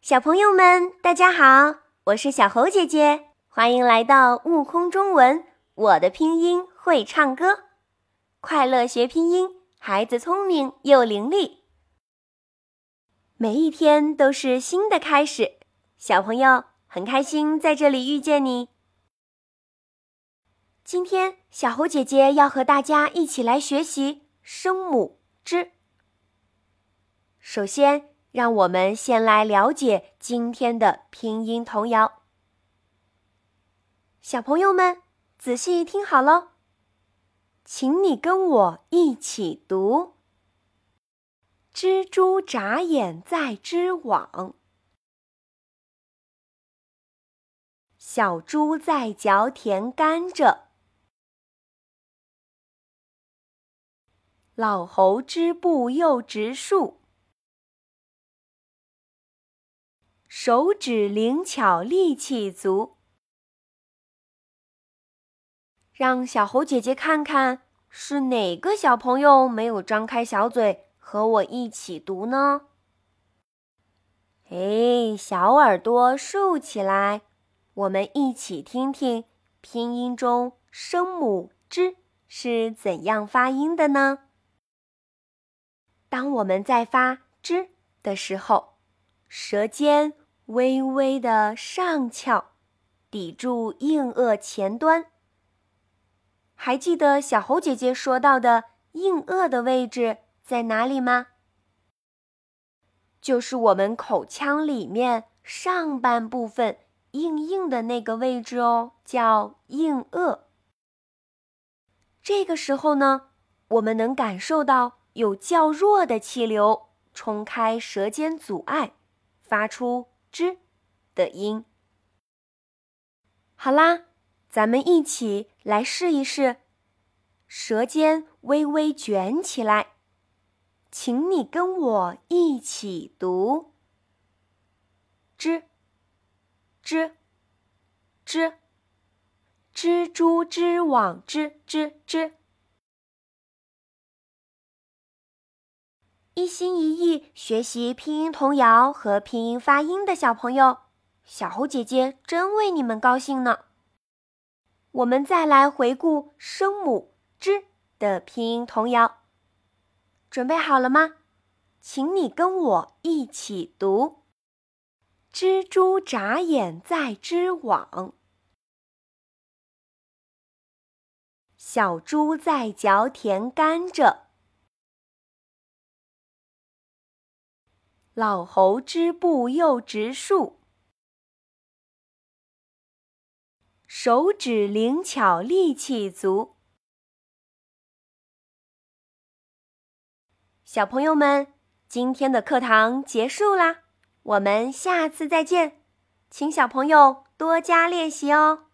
小朋友们，大家好，我是小猴姐姐，欢迎来到悟空中文。我的拼音会唱歌，快乐学拼音，孩子聪明又伶俐。每一天都是新的开始，小朋友很开心在这里遇见你。今天，小猴姐姐要和大家一起来学习声母之。首先，让我们先来了解今天的拼音童谣。小朋友们，仔细听好喽，请你跟我一起读：蜘蛛眨眼在织网，小猪在嚼甜甘蔗，老猴织布又植树。手指灵巧，力气足。让小猴姐姐看看，是哪个小朋友没有张开小嘴和我一起读呢？哎，小耳朵竖起来，我们一起听听拼音中声母“之”是怎样发音的呢？当我们在发“之”的时候，舌尖。微微的上翘，抵住硬腭前端。还记得小猴姐姐说到的硬腭的位置在哪里吗？就是我们口腔里面上半部分硬硬的那个位置哦，叫硬腭。这个时候呢，我们能感受到有较弱的气流冲开舌尖阻碍，发出。之的音，好啦，咱们一起来试一试，舌尖微微卷起来，请你跟我一起读：之之之，蜘蛛织网织织织。一心一意学习拼音童谣和拼音发音的小朋友，小猴姐姐真为你们高兴呢。我们再来回顾声母“之”的拼音童谣，准备好了吗？请你跟我一起读：蜘蛛眨眼在织网，小猪在嚼甜甘蔗。老猴织布又植树，手指灵巧，力气足。小朋友们，今天的课堂结束啦，我们下次再见，请小朋友多加练习哦。